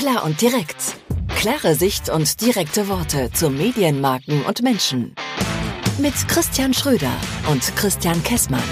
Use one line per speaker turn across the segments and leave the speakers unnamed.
Klar und direkt. Klare Sicht und direkte Worte zu Medienmarken und Menschen. Mit Christian Schröder und Christian Kessmann.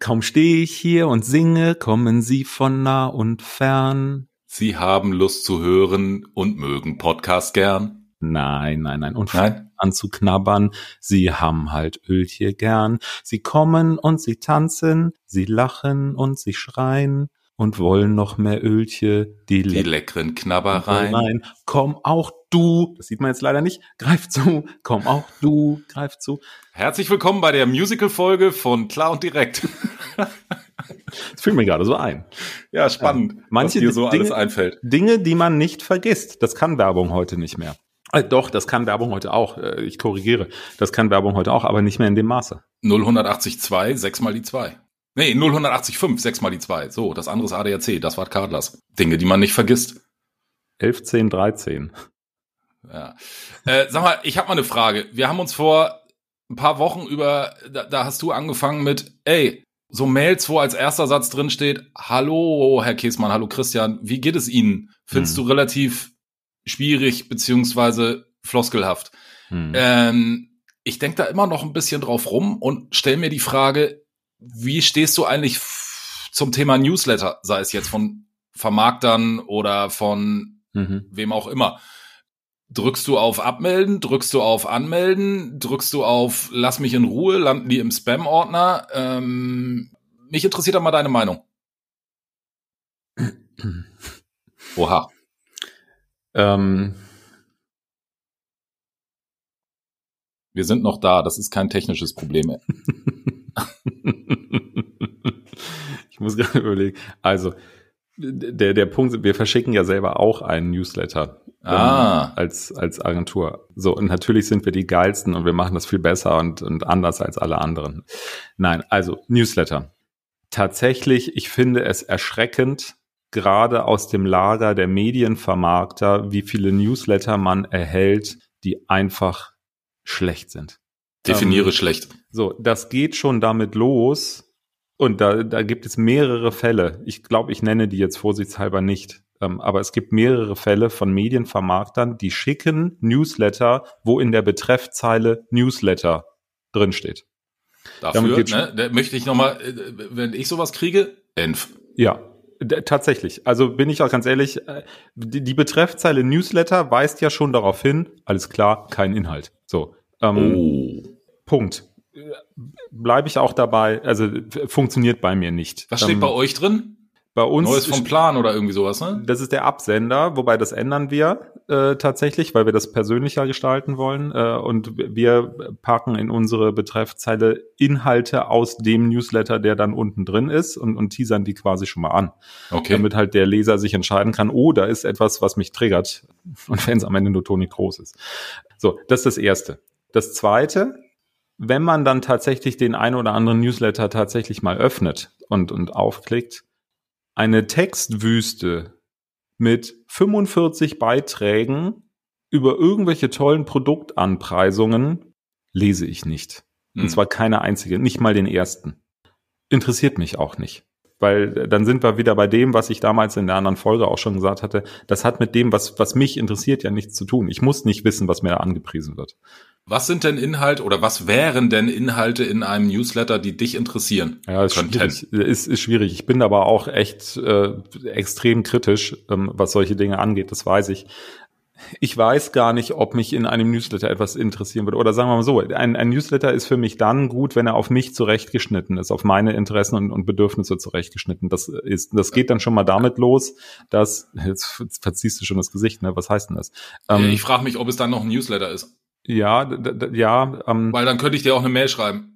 Kaum stehe ich hier und singe, kommen Sie von nah und fern.
Sie haben Lust zu hören und mögen Podcast gern.
Nein, nein, nein. Und nein? anzuknabbern. Sie haben halt Ölchen gern. Sie kommen und sie tanzen, sie lachen und sie schreien und wollen noch mehr Ölche, die,
die leckeren Knabbereien.
Komm auch du, das sieht man jetzt leider nicht, greif zu, komm auch du, greif zu.
Herzlich willkommen bei der Musical-Folge von Klar und Direkt.
das fühlt mir gerade so ein.
Ja, spannend,
ja, manche
was dir so
Dinge,
alles einfällt.
Dinge, die man nicht vergisst. Das kann Werbung heute nicht mehr. Äh, doch, das kann Werbung heute auch. Äh, ich korrigiere. Das kann Werbung heute auch, aber nicht mehr in dem Maße.
0182, 6 mal die 2. Nee, 0185, 6 mal die 2. So, das andere ist ADAC, das war Cardless. Dinge, die man nicht vergisst.
11, 10, 13.
Ja. Äh, sag mal, ich habe mal eine Frage. Wir haben uns vor ein paar Wochen über, da, da hast du angefangen mit, ey, so Mails, wo als erster Satz drin steht, hallo Herr Käsmann, hallo Christian, wie geht es Ihnen? Findest hm. du relativ schwierig beziehungsweise floskelhaft. Hm. Ähm, ich denke da immer noch ein bisschen drauf rum und stelle mir die Frage, wie stehst du eigentlich zum Thema Newsletter, sei es jetzt von Vermarktern oder von mhm. wem auch immer? Drückst du auf Abmelden, drückst du auf Anmelden, drückst du auf Lass mich in Ruhe, landen die im Spam-Ordner? Ähm, mich interessiert da mal deine Meinung.
Oha. Ähm,
wir sind noch da, das ist kein technisches Problem.
ich muss gerade überlegen. Also, der, der Punkt, wir verschicken ja selber auch einen Newsletter
ah.
ähm, als, als Agentur. So, und natürlich sind wir die geilsten und wir machen das viel besser und, und anders als alle anderen. Nein, also Newsletter. Tatsächlich, ich finde es erschreckend, gerade aus dem Lager der Medienvermarkter, wie viele Newsletter man erhält, die einfach schlecht sind.
Definiere ähm, schlecht.
So, das geht schon damit los. Und da, da gibt es mehrere Fälle. Ich glaube, ich nenne die jetzt vorsichtshalber nicht. Ähm, aber es gibt mehrere Fälle von Medienvermarktern, die schicken Newsletter, wo in der Betreffzeile Newsletter drinsteht.
Dafür, ne, da möchte ich nochmal, äh, wenn ich sowas kriege, Enf.
Ja, Tatsächlich. Also bin ich auch ganz ehrlich, äh, die, die Betreffzeile Newsletter weist ja schon darauf hin, alles klar, kein Inhalt. So. Ähm, oh. Punkt. Bleibe ich auch dabei, also funktioniert bei mir nicht.
Was steht ähm, bei euch drin?
Bei uns.
Neues vom Plan oder irgendwie sowas, ne?
Das ist der Absender, wobei das ändern wir äh, tatsächlich, weil wir das persönlicher gestalten wollen. Äh, und wir packen in unsere Betreffzeile Inhalte aus dem Newsletter, der dann unten drin ist und, und teasern die quasi schon mal an.
Okay.
Damit halt der Leser sich entscheiden kann, oh, da ist etwas, was mich triggert. Und wenn es am Ende nur Toni Groß ist. So, das ist das Erste. Das Zweite, wenn man dann tatsächlich den ein oder anderen Newsletter tatsächlich mal öffnet und, und aufklickt, eine Textwüste mit 45 Beiträgen über irgendwelche tollen Produktanpreisungen lese ich nicht. Und hm. zwar keine einzige, nicht mal den ersten. Interessiert mich auch nicht. Weil dann sind wir wieder bei dem, was ich damals in der anderen Folge auch schon gesagt hatte. Das hat mit dem, was, was mich interessiert, ja nichts zu tun. Ich muss nicht wissen, was mir da angepriesen wird.
Was sind denn Inhalte oder was wären denn Inhalte in einem Newsletter, die dich interessieren?
Ja, ist schwierig. Ist, ist schwierig. Ich bin aber auch echt äh, extrem kritisch, ähm, was solche Dinge angeht, das weiß ich. Ich weiß gar nicht, ob mich in einem Newsletter etwas interessieren würde. Oder sagen wir mal so, ein, ein Newsletter ist für mich dann gut, wenn er auf mich zurechtgeschnitten ist, auf meine Interessen und, und Bedürfnisse zurechtgeschnitten. Das ist, das geht dann schon mal damit los, dass, jetzt verziehst du schon das Gesicht, ne? Was heißt denn das?
Ähm, ich frage mich, ob es dann noch ein Newsletter ist.
Ja, ja.
Ähm, Weil dann könnte ich dir auch eine Mail schreiben.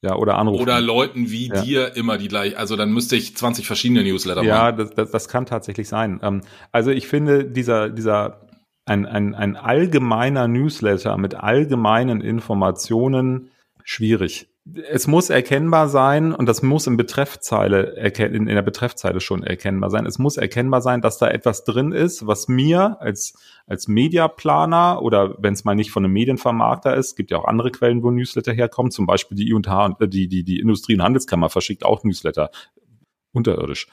Ja, oder anrufen.
Oder Leuten wie ja. dir immer die gleich, also dann müsste ich 20 verschiedene Newsletter
ja, machen. Ja, das, das, das kann tatsächlich sein. Ähm, also ich finde, dieser, dieser, ein, ein, ein allgemeiner Newsletter mit allgemeinen Informationen schwierig es muss erkennbar sein und das muss in Betreffzeile in der Betreffzeile schon erkennbar sein. Es muss erkennbar sein, dass da etwas drin ist, was mir als als Mediaplaner oder wenn es mal nicht von einem Medienvermarkter ist, gibt ja auch andere Quellen, wo Newsletter herkommen, zum Beispiel die I&H, äh, die die die Industrie- und Handelskammer verschickt auch Newsletter unterirdisch.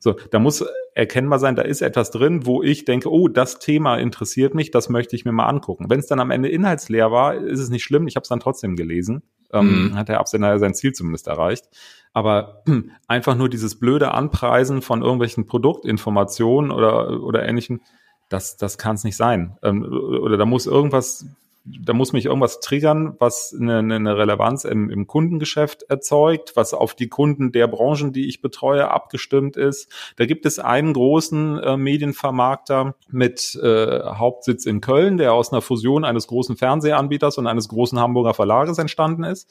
So, da muss erkennbar sein, da ist etwas drin, wo ich denke, oh, das Thema interessiert mich, das möchte ich mir mal angucken. Wenn es dann am Ende inhaltsleer war, ist es nicht schlimm, ich habe es dann trotzdem gelesen. Ähm, mhm. Hat der Absender ja sein Ziel zumindest erreicht. Aber einfach nur dieses blöde Anpreisen von irgendwelchen Produktinformationen oder, oder ähnlichen, das, das kann es nicht sein. Ähm, oder da muss irgendwas da muss mich irgendwas triggern, was eine, eine Relevanz im, im Kundengeschäft erzeugt, was auf die Kunden der Branchen, die ich betreue, abgestimmt ist. Da gibt es einen großen äh, Medienvermarkter mit äh, Hauptsitz in Köln, der aus einer Fusion eines großen Fernsehanbieters und eines großen Hamburger Verlages entstanden ist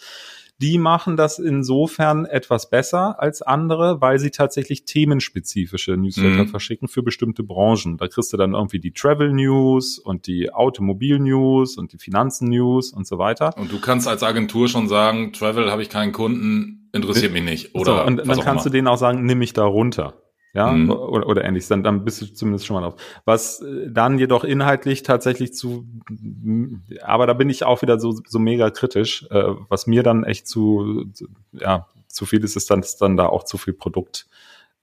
die machen das insofern etwas besser als andere, weil sie tatsächlich themenspezifische Newsletter mhm. verschicken für bestimmte Branchen. Da kriegst du dann irgendwie die Travel News und die Automobil News und die Finanzen News und so weiter.
Und du kannst als Agentur schon sagen, Travel habe ich keinen Kunden, interessiert mich nicht. Oder
so, und dann kannst du denen auch sagen, nimm mich da runter ja, mhm. oder, oder ähnlich, dann, dann bist du zumindest schon mal drauf. Was äh, dann jedoch inhaltlich tatsächlich zu, aber da bin ich auch wieder so, so mega kritisch, äh, was mir dann echt zu, ja, zu viel ist, ist dann, ist dann da auch zu viel Produkt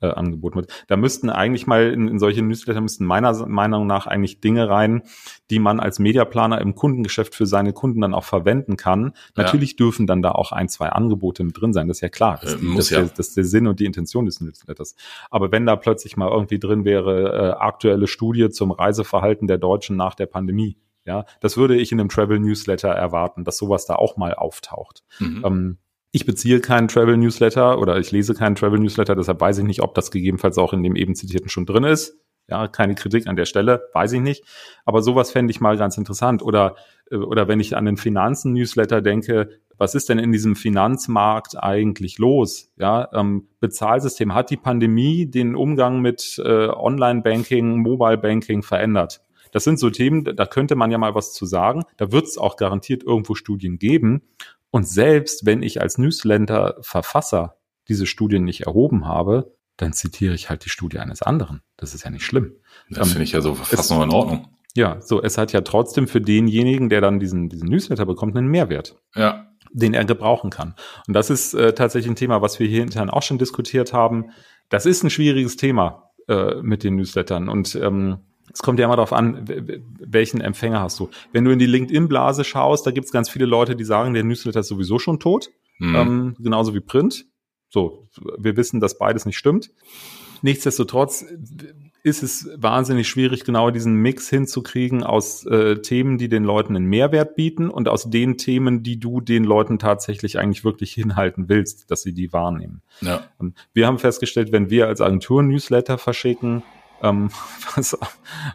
äh, angeboten wird. Da müssten eigentlich mal in, in solche Newsletter müssten meiner Meinung nach eigentlich Dinge rein, die man als Mediaplaner im Kundengeschäft für seine Kunden dann auch verwenden kann. Ja. Natürlich dürfen dann da auch ein, zwei Angebote mit drin sein, das ist ja klar. Das, äh, die, das, ja. Der, das ist der Sinn und die Intention des Newsletters. Aber wenn da plötzlich mal irgendwie drin wäre, äh, aktuelle Studie zum Reiseverhalten der Deutschen nach der Pandemie, ja, das würde ich in einem Travel Newsletter erwarten, dass sowas da auch mal auftaucht. Mhm. Ähm, ich beziehe keinen Travel Newsletter oder ich lese keinen Travel Newsletter, deshalb weiß ich nicht, ob das gegebenenfalls auch in dem eben zitierten schon drin ist. Ja, keine Kritik an der Stelle, weiß ich nicht. Aber sowas fände ich mal ganz interessant. Oder, äh, oder wenn ich an den Finanzen-Newsletter denke, was ist denn in diesem Finanzmarkt eigentlich los? Ja, ähm, Bezahlsystem hat die Pandemie den Umgang mit äh, Online-Banking, Mobile-Banking verändert. Das sind so Themen, da könnte man ja mal was zu sagen. Da wird es auch garantiert irgendwo Studien geben. Und selbst wenn ich als Newsletter-Verfasser diese Studien nicht erhoben habe, dann zitiere ich halt die Studie eines anderen. Das ist ja nicht schlimm.
Das finde ich ja so fast noch in Ordnung.
Ja, so, es hat ja trotzdem für denjenigen, der dann diesen, diesen Newsletter bekommt, einen Mehrwert. Ja. Den er gebrauchen kann. Und das ist äh, tatsächlich ein Thema, was wir hier intern auch schon diskutiert haben. Das ist ein schwieriges Thema äh, mit den Newslettern. Und ähm, es kommt ja immer darauf an, welchen Empfänger hast du. Wenn du in die LinkedIn-Blase schaust, da gibt es ganz viele Leute, die sagen, der Newsletter ist sowieso schon tot, mhm. ähm, genauso wie Print. So, wir wissen, dass beides nicht stimmt. Nichtsdestotrotz ist es wahnsinnig schwierig, genau diesen Mix hinzukriegen aus äh, Themen, die den Leuten einen Mehrwert bieten und aus den Themen, die du den Leuten tatsächlich eigentlich wirklich hinhalten willst, dass sie die wahrnehmen. Ja. wir haben festgestellt, wenn wir als Agentur Newsletter verschicken, ähm, was,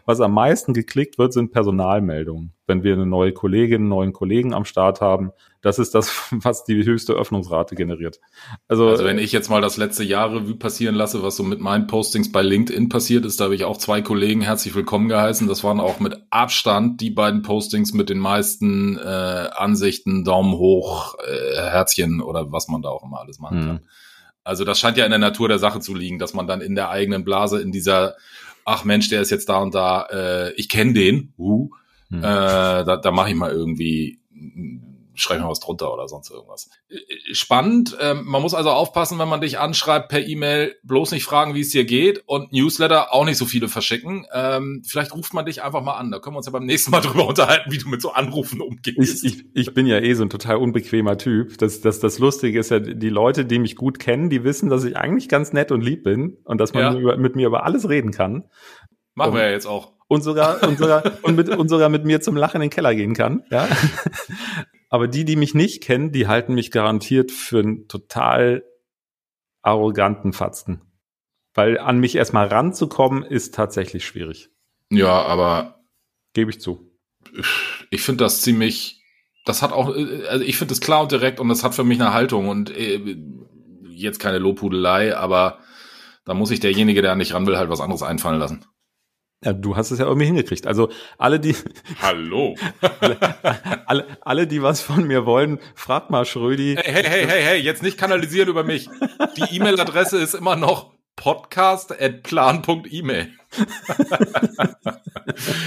was am meisten geklickt wird, sind Personalmeldungen. Wenn wir eine neue Kollegin, einen neuen Kollegen am Start haben, das ist das, was die höchste Öffnungsrate generiert.
Also, also wenn ich jetzt mal das letzte Jahr Revue passieren lasse, was so mit meinen Postings bei LinkedIn passiert ist, da habe ich auch zwei Kollegen herzlich willkommen geheißen. Das waren auch mit Abstand die beiden Postings mit den meisten äh, Ansichten, Daumen hoch, äh, Herzchen oder was man da auch immer alles machen kann. Mhm. Also das scheint ja in der Natur der Sache zu liegen, dass man dann in der eigenen Blase in dieser, ach Mensch, der ist jetzt da und da, äh, ich kenne den, uh, hm. äh, da, da mache ich mal irgendwie schreib mir was drunter oder sonst irgendwas. Äh, spannend. Ähm, man muss also aufpassen, wenn man dich anschreibt per E-Mail, bloß nicht fragen, wie es dir geht und Newsletter auch nicht so viele verschicken. Ähm, vielleicht ruft man dich einfach mal an. Da können wir uns ja beim nächsten Mal drüber unterhalten, wie du mit so Anrufen umgehst.
Ich, ich, ich bin ja eh so ein total unbequemer Typ. Das, das, das Lustige ist ja, die Leute, die mich gut kennen, die wissen, dass ich eigentlich ganz nett und lieb bin und dass man ja. über, mit mir über alles reden kann.
Machen und, wir ja jetzt auch.
Und sogar, und sogar, und mit, und sogar mit mir zum Lachen in den Keller gehen kann, ja. Aber die, die mich nicht kennen, die halten mich garantiert für einen total arroganten Fatzken. Weil an mich erstmal ranzukommen, ist tatsächlich schwierig.
Ja, aber.
Gebe ich zu.
Ich finde das ziemlich. Das hat auch, also ich finde das klar und direkt und das hat für mich eine Haltung und äh, jetzt keine Lobhudelei, aber da muss sich derjenige, der an dich ran will, halt was anderes einfallen lassen.
Ja, du hast es ja irgendwie hingekriegt. Also alle, die.
Hallo.
alle, alle, alle, die was von mir wollen, fragt mal Schrödi.
Hey, hey, hey, hey, hey, jetzt nicht kanalisieren über mich. Die E-Mail-Adresse ist immer noch podcast.plan.email.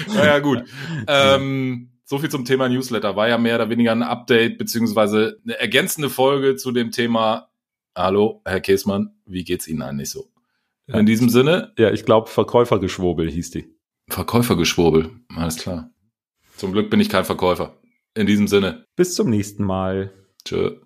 naja, gut. Ähm, so viel zum Thema Newsletter. War ja mehr oder weniger ein Update beziehungsweise eine ergänzende Folge zu dem Thema. Hallo, Herr Käsmann, wie geht's Ihnen eigentlich so? In diesem Sinne,
Ja, ich glaube, Verkäufergeschwurbel hieß die.
Verkäufergeschwurbel. Alles klar. Zum Glück bin ich kein Verkäufer. In diesem Sinne,
Bis zum nächsten Mal.
tschö.